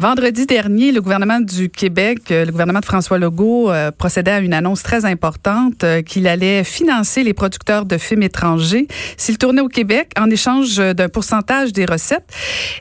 Vendredi dernier, le gouvernement du Québec, euh, le gouvernement de François Legault, euh, procédait à une annonce très importante euh, qu'il allait financer les producteurs de films étrangers s'ils tournaient au Québec en échange d'un pourcentage des recettes.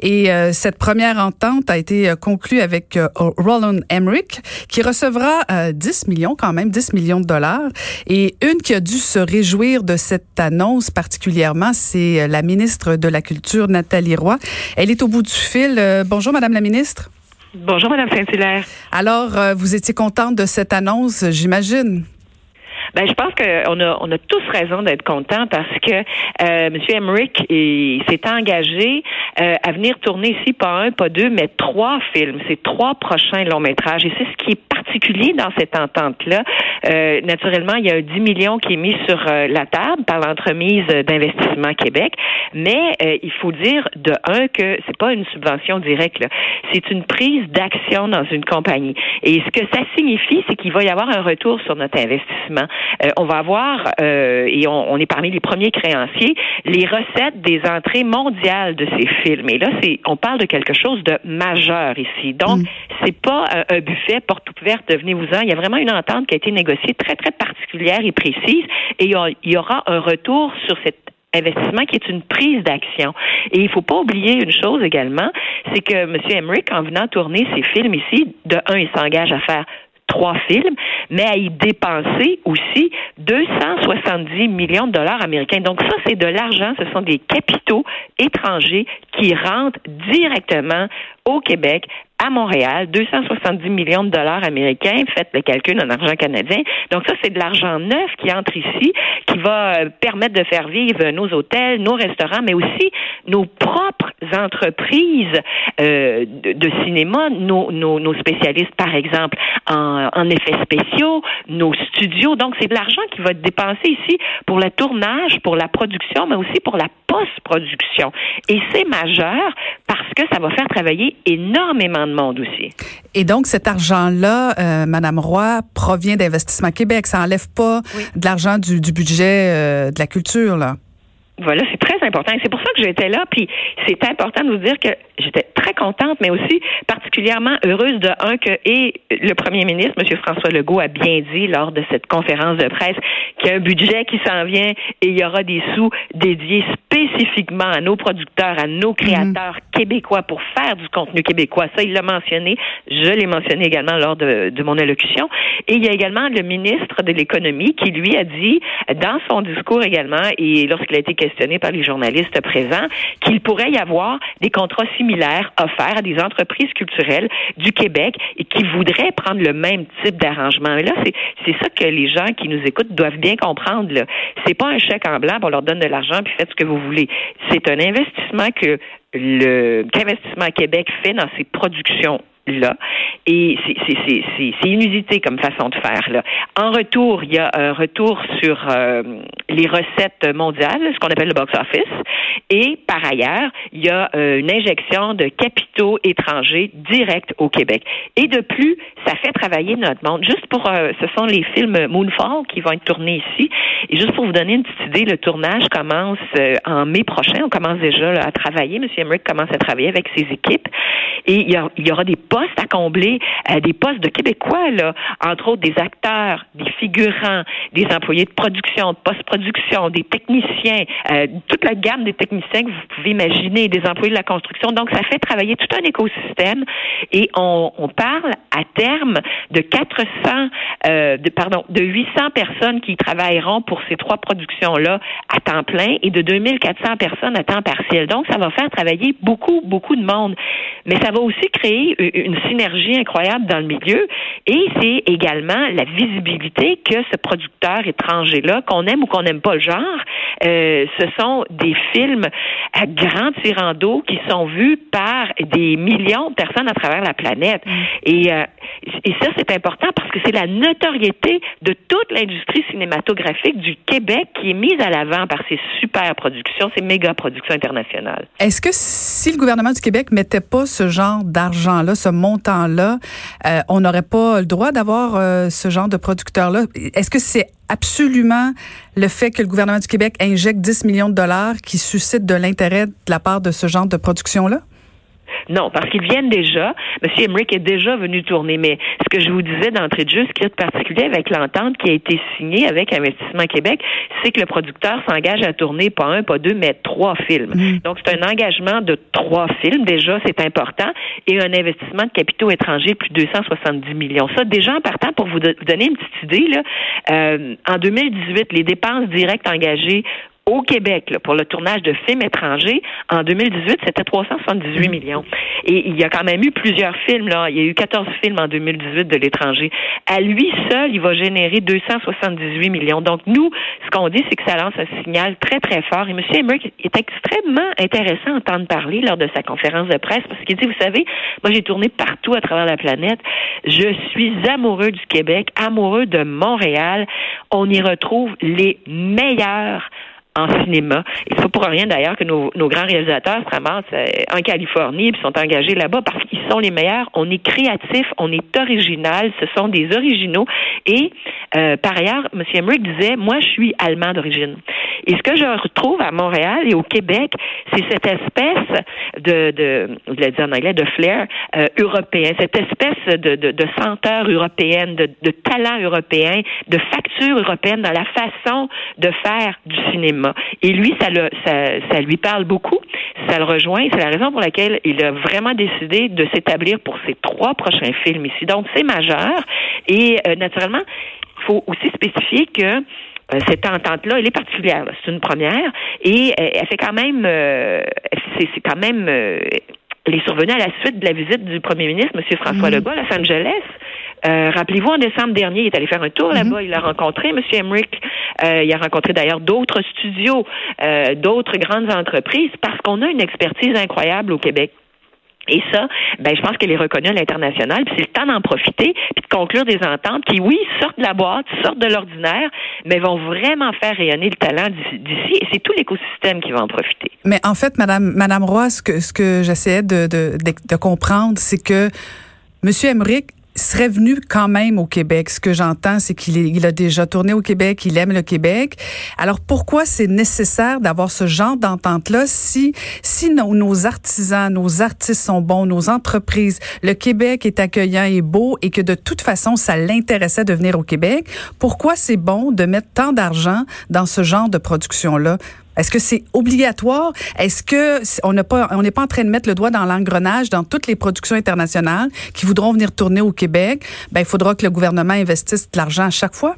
Et cette première entente a été conclue avec Roland Emmerich, qui recevra 10 millions quand même, 10 millions de dollars. Et une qui a dû se réjouir de cette annonce particulièrement, c'est la ministre de la Culture, Nathalie Roy. Elle est au bout du fil. bonjour, Madame la ministre. Bonjour, Madame Saint-Hilaire. Alors, euh, vous étiez contente de cette annonce, j'imagine? Ben, je pense qu'on a, on a tous raison d'être contents parce que euh, M. Emmerich s'est engagé euh, à venir tourner ici pas un, pas deux, mais trois films. C'est trois prochains longs métrages. Et c'est ce qui est particulier dans cette entente-là. Euh, naturellement, il y a un 10 millions qui est mis sur euh, la table par l'entremise d'investissement Québec, mais euh, il faut dire de un que c'est pas une subvention directe. C'est une prise d'action dans une compagnie. Et ce que ça signifie, c'est qu'il va y avoir un retour sur notre investissement. Euh, on va avoir, et on, on, est parmi les premiers créanciers, les recettes des entrées mondiales de ces films. Et là, c'est, on parle de quelque chose de majeur ici. Donc, mm. c'est pas un, buffet porte ouverte, devenez-vous-en. Il y a vraiment une entente qui a été négociée très, très particulière et précise. Et il y aura un retour sur cet investissement qui est une prise d'action. Et il faut pas oublier une chose également, c'est que M. Emmerich, en venant tourner ses films ici, de un, il s'engage à faire trois films, mais à y dépenser aussi 270 millions de dollars américains. Donc ça, c'est de l'argent, ce sont des capitaux étrangers qui rentrent directement au Québec à Montréal, 270 millions de dollars américains, faites le calcul en argent canadien. Donc ça, c'est de l'argent neuf qui entre ici, qui va euh, permettre de faire vivre nos hôtels, nos restaurants, mais aussi nos propres entreprises euh, de, cinéma, nos, spécialistes, par exemple, en, en effets spéciaux, nos studios. Donc c'est de l'argent qui va être dépensé ici pour le tournage, pour la production, mais aussi pour la post-production. Et c'est majeur parce que ça va faire travailler énormément de monde aussi. Et donc, cet argent-là, euh, Madame Roy, provient d'Investissement Québec. Ça enlève pas de l'argent du, du, budget euh, de la culture, là. Voilà, c'est très important. C'est pour ça que j'étais là. Puis c'est important de vous dire que j'étais très contente, mais aussi particulièrement heureuse de un que et le premier ministre, M. François Legault, a bien dit lors de cette conférence de presse qu'il y a un budget qui s'en vient et il y aura des sous dédiés spécifiquement à nos producteurs, à nos créateurs québécois pour faire du contenu québécois. Ça, il l'a mentionné. Je l'ai mentionné également lors de, de mon allocution. Et il y a également le ministre de l'économie qui lui a dit dans son discours également et lorsqu'il a été questionné par les journalistes présents qu'il pourrait y avoir des contrats similaires offerts à des entreprises culturelles du Québec et qui voudraient prendre le même type d'arrangement. Et là, c'est ça que les gens qui nous écoutent doivent bien comprendre. C'est pas un chèque en blanc, on leur donne de l'argent puis faites ce que vous voulez. C'est un investissement que le Québec fait dans ses productions là. Et c'est inusité comme façon de faire. Là. En retour, il y a un retour sur euh, les recettes mondiales, ce qu'on appelle le box-office. Et par ailleurs, il y a euh, une injection de capitaux étrangers directs au Québec. Et de plus, ça fait travailler notre monde. Juste pour, euh, ce sont les films Moonfall qui vont être tournés ici. Et juste pour vous donner une petite idée, le tournage commence en mai prochain. On commence déjà à travailler. Monsieur Emmerich commence à travailler avec ses équipes. Et il y aura des postes à combler, euh, des postes de Québécois, là, entre autres des acteurs, des figurants, des employés de production, de post-production, des techniciens, euh, toute la gamme des techniciens que vous pouvez imaginer, des employés de la construction. Donc, ça fait travailler tout un écosystème et on, on parle à terme de 400, euh, de, pardon, de 800 personnes qui travailleront pour ces trois productions-là à temps plein et de 2400 personnes à temps partiel. Donc, ça va faire travailler beaucoup, beaucoup de monde. Mais ça va aussi créer une synergie incroyable dans le milieu et c'est également la visibilité que ce producteur étranger-là, qu'on aime ou qu'on n'aime pas le genre, euh, ce sont des films à grand tirant d'eau qui sont vus par des millions de personnes à travers la planète. Mm. Et, euh, et ça, c'est important parce que c'est la notoriété de toute l'industrie cinématographique du Québec qui est mise à l'avant par ces super productions, ces méga productions internationales. Est-ce que si le gouvernement du Québec mettait pas ce genre d'argent-là, ce montant-là, euh, on n'aurait pas le droit d'avoir euh, ce genre de producteur-là. Est-ce que c'est absolument le fait que le gouvernement du Québec injecte 10 millions de dollars qui suscite de l'intérêt de la part de ce genre de production-là? Non, parce qu'ils viennent déjà. M. Emmerich est déjà venu tourner. Mais ce que je vous disais d'entrée de jeu, ce qui est de particulier avec l'entente qui a été signée avec Investissement Québec, c'est que le producteur s'engage à tourner pas un, pas deux, mais trois films. Mm. Donc, c'est un engagement de trois films. Déjà, c'est important. Et un investissement de capitaux étrangers de plus de 270 millions. Ça, déjà en partant, pour vous, donner une petite idée, là, euh, en 2018, les dépenses directes engagées au Québec pour le tournage de films étrangers, en 2018, c'était 378 millions. Et il y a quand même eu plusieurs films. Là. Il y a eu 14 films en 2018 de l'étranger. À lui seul, il va générer 278 millions. Donc, nous, ce qu'on dit, c'est que ça lance un signal très, très fort. Et M. Emmerich est extrêmement intéressant à entendre parler lors de sa conférence de presse parce qu'il dit, vous savez, moi, j'ai tourné partout à travers la planète. Je suis amoureux du Québec, amoureux de Montréal. On y retrouve les meilleurs en cinéma. Et c'est pas pour rien d'ailleurs que nos, nos, grands réalisateurs se ramassent euh, en Californie et sont engagés là-bas parce qu'ils sont les meilleurs. On est créatifs, on est original, ce sont des originaux. Et euh, par ailleurs, M. Emmerich disait, moi je suis allemand d'origine. Et ce que je retrouve à Montréal et au Québec, c'est cette espèce de, de je l'ai dit en anglais, de flair euh, européen, cette espèce de, de, de senteur européenne, de, de talent européen, de facture européenne dans la façon de faire du cinéma. Et lui, ça, le, ça, lui parle beaucoup, ça le rejoint. C'est la raison pour laquelle il a vraiment décidé de s'établir pour ses trois prochains films ici. Donc, c'est majeur. Et euh, naturellement, il faut aussi spécifier que euh, cette entente-là, elle est particulière. C'est une première et euh, elle fait quand même, c'est quand même, elle est survenue à la suite de la visite du premier ministre, M. François mm-hmm. Legault, à Los Angeles. Rappelez-vous, en décembre dernier, il est allé faire un tour là-bas. Il a rencontré M. Emmerich euh, il a rencontré d'ailleurs d'autres studios, euh, d'autres grandes entreprises, parce qu'on a une expertise incroyable au Québec. Et ça, ben, je pense qu'elle est reconnue à l'international. Puis c'est le temps d'en profiter, puis de conclure des ententes qui, oui, sortent de la boîte, sortent de l'ordinaire, mais vont vraiment faire rayonner le talent d'ici. Et c'est tout l'écosystème qui va en profiter. Mais en fait, Madame, Madame Roy, ce que, ce que j'essayais de, de, de, de comprendre, c'est que M. Emmerich serait venu quand même au Québec. Ce que j'entends, c'est qu'il il a déjà tourné au Québec, il aime le Québec. Alors pourquoi c'est nécessaire d'avoir ce genre d'entente-là si, si nos, nos, artisans, nos artistes sont bons, nos entreprises, le Québec est accueillant et beau et que de toute façon, ça l'intéressait de venir au Québec? Pourquoi c'est bon de mettre tant d'argent dans ce genre de production-là? Est-ce que c'est obligatoire? Est-ce que on n'est pas, on n'est pas en train de mettre le doigt dans l'engrenage dans toutes les productions internationales qui voudront venir tourner au Québec? Ben, il faudra que le gouvernement investisse de l'argent à chaque fois?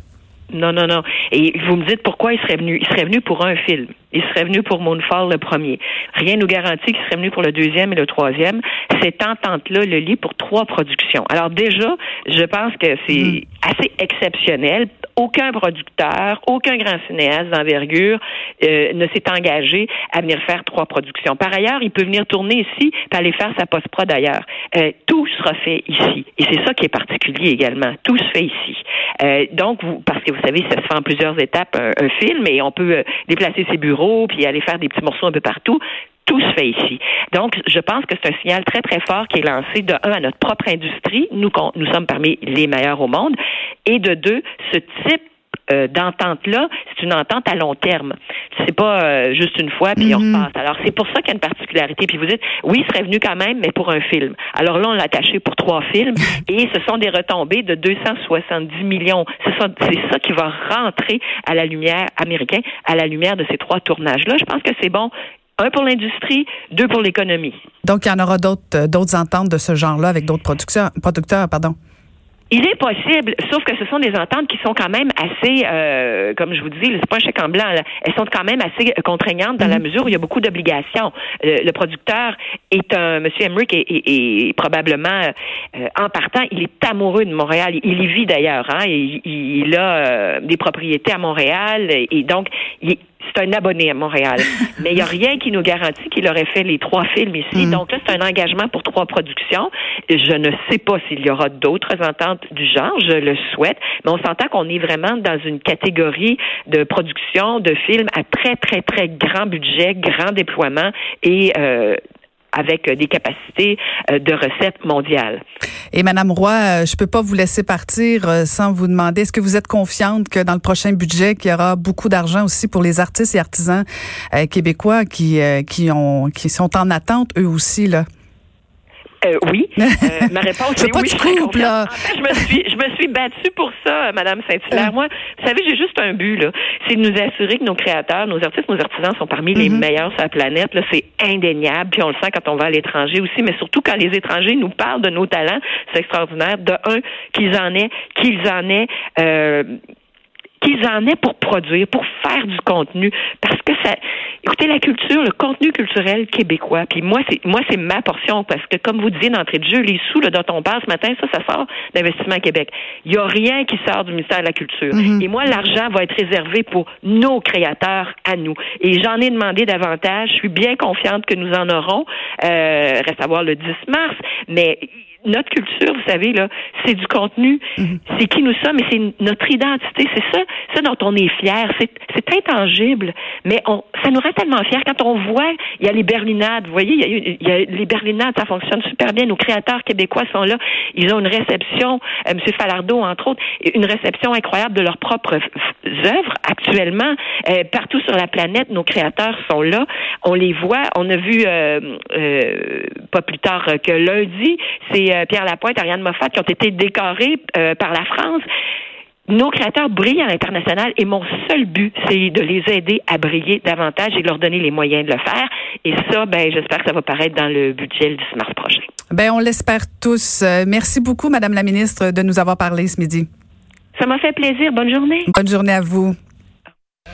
Non, non, non. Et vous me dites pourquoi il serait venu. Il serait venu pour un film. Il serait venu pour Moonfall le premier. Rien nous garantit qu'il serait venu pour le deuxième et le troisième. Cette entente-là le lit pour trois productions. Alors déjà, je pense que c'est mm. assez exceptionnel. Aucun producteur, aucun grand cinéaste d'envergure euh, ne s'est engagé à venir faire trois productions. Par ailleurs, il peut venir tourner ici et aller faire sa post-prod ailleurs. Euh, tout sera fait ici. Et c'est ça qui est particulier également. Tout se fait ici. Euh, donc, vous, parce que vous savez, ça se fait en plusieurs étapes, un, film, et on peut euh, déplacer ses bureaux, puis aller faire des petits morceaux un peu partout tout se fait ici. Donc, je pense que c'est un signal très, très fort qui est lancé de un à notre propre industrie. Nous, nous sommes parmi les meilleurs au monde. Et de deux, ce type euh, d'entente-là, c'est une entente à long terme. C'est pas euh, juste une fois puis on mhm. repasse. Alors c'est pour ça qu'il y a une particularité. Puis vous dites, oui, il serait venu quand même, mais pour un film. Alors là, on l'a attaché pour trois films et ce sont des retombées de 270 millions. C'est ça, c'est ça qui va rentrer à la lumière américaine, à la lumière de ces trois tournages-là. Je pense que c'est bon un pour l'industrie, deux pour l'économie. Donc, il y en aura d'autres, euh, d'autres ententes de ce genre-là avec d'autres producteurs, producteurs, pardon. Il est possible, sauf que ce sont des ententes qui sont quand même assez, euh, comme je vous dis, c'est pas un chèque en blanc. Elles sont quand même assez contraignantes dans la mhm. mesure où il y a beaucoup d'obligations. Euh, le producteur est un, Monsieur Emmerich est, probablement euh, en partant, il est amoureux de Montréal. Il, y vit d'ailleurs. Hein, il, il, a des propriétés à Montréal et donc il c'est un abonné à Montréal. Mais il n'y a rien qui nous garantit qu'il aurait fait les trois films ici. Mm. Donc là, c'est un engagement pour trois productions. Je ne sais pas s'il y aura d'autres ententes du genre. Je le souhaite. Mais on s'entend qu'on est vraiment dans une catégorie de production de films à très, très, très grand budget, grand déploiement et euh, avec des capacités de recettes mondiales. Et Madame Roy, je peux pas vous laisser partir sans vous demander, est-ce que vous êtes confiante que dans le prochain budget, qu'il y aura beaucoup d'argent aussi pour les artistes et artisans québécois qui, qui, ont, qui sont en attente eux aussi, là? Euh, oui. Euh, ma réponse est oui. je, je me suis, je me suis battue pour ça, Madame Saint-Hilaire. Euh. Moi, vous savez, j'ai juste un but là, c'est de nous assurer que nos créateurs, nos artistes, nos artisans sont parmi les mm-hmm. meilleurs sur la planète. Là, c'est indéniable. Puis on le sent quand on va à l'étranger aussi, mais surtout quand les étrangers nous parlent de nos talents, c'est extraordinaire. De un, qu'ils en aient, qu'ils en aient. Euh, qu'ils en aient pour produire, pour faire du contenu, parce que ça, écoutez, la culture, le contenu culturel québécois, puis moi, c'est moi, c'est ma portion, parce que comme vous disiez d'entrée de jeu, les sous là, dont on parle ce matin, ça, ça sort d'Investissement Québec. Il n'y a rien qui sort du ministère de la Culture. Mm-hmm. Et moi, l'argent va être réservé pour nos créateurs à nous. Et j'en ai demandé davantage. Je suis bien confiante que nous en aurons. Euh, reste à voir le 10 mars, mais notre culture, vous savez, là, c'est du contenu, mhm. c'est qui nous sommes et c'est notre identité. C'est ça, ça dont on est fier. C'est, intangible, mais on, ça nous rend tellement fiers quand on voit, il y a les berlinades, vous voyez, il y a, les berlinades, ça fonctionne super bien. Nos créateurs québécois sont là. Ils ont une réception, euh, M. Falardeau, entre autres, une réception incroyable de leurs propres œuvres actuellement. Euh, partout sur la planète, nos créateurs sont là. On les voit. On a vu, euh, euh pas plus tard que lundi, c'est euh, Pierre Lapointe, Ariane Moffat qui ont été décorés euh, par la France. Nos créateurs brillent à l'international et mon seul but, c'est de les aider à briller davantage et de leur donner les moyens de le faire. Et ça, ben, j'espère que ça va paraître dans le budget le 10 mars prochain. Ben, on l'espère tous. Euh, merci beaucoup, Madame la ministre, de nous avoir parlé ce midi. Ça m'a fait plaisir. Bonne journée. Bonne journée à vous.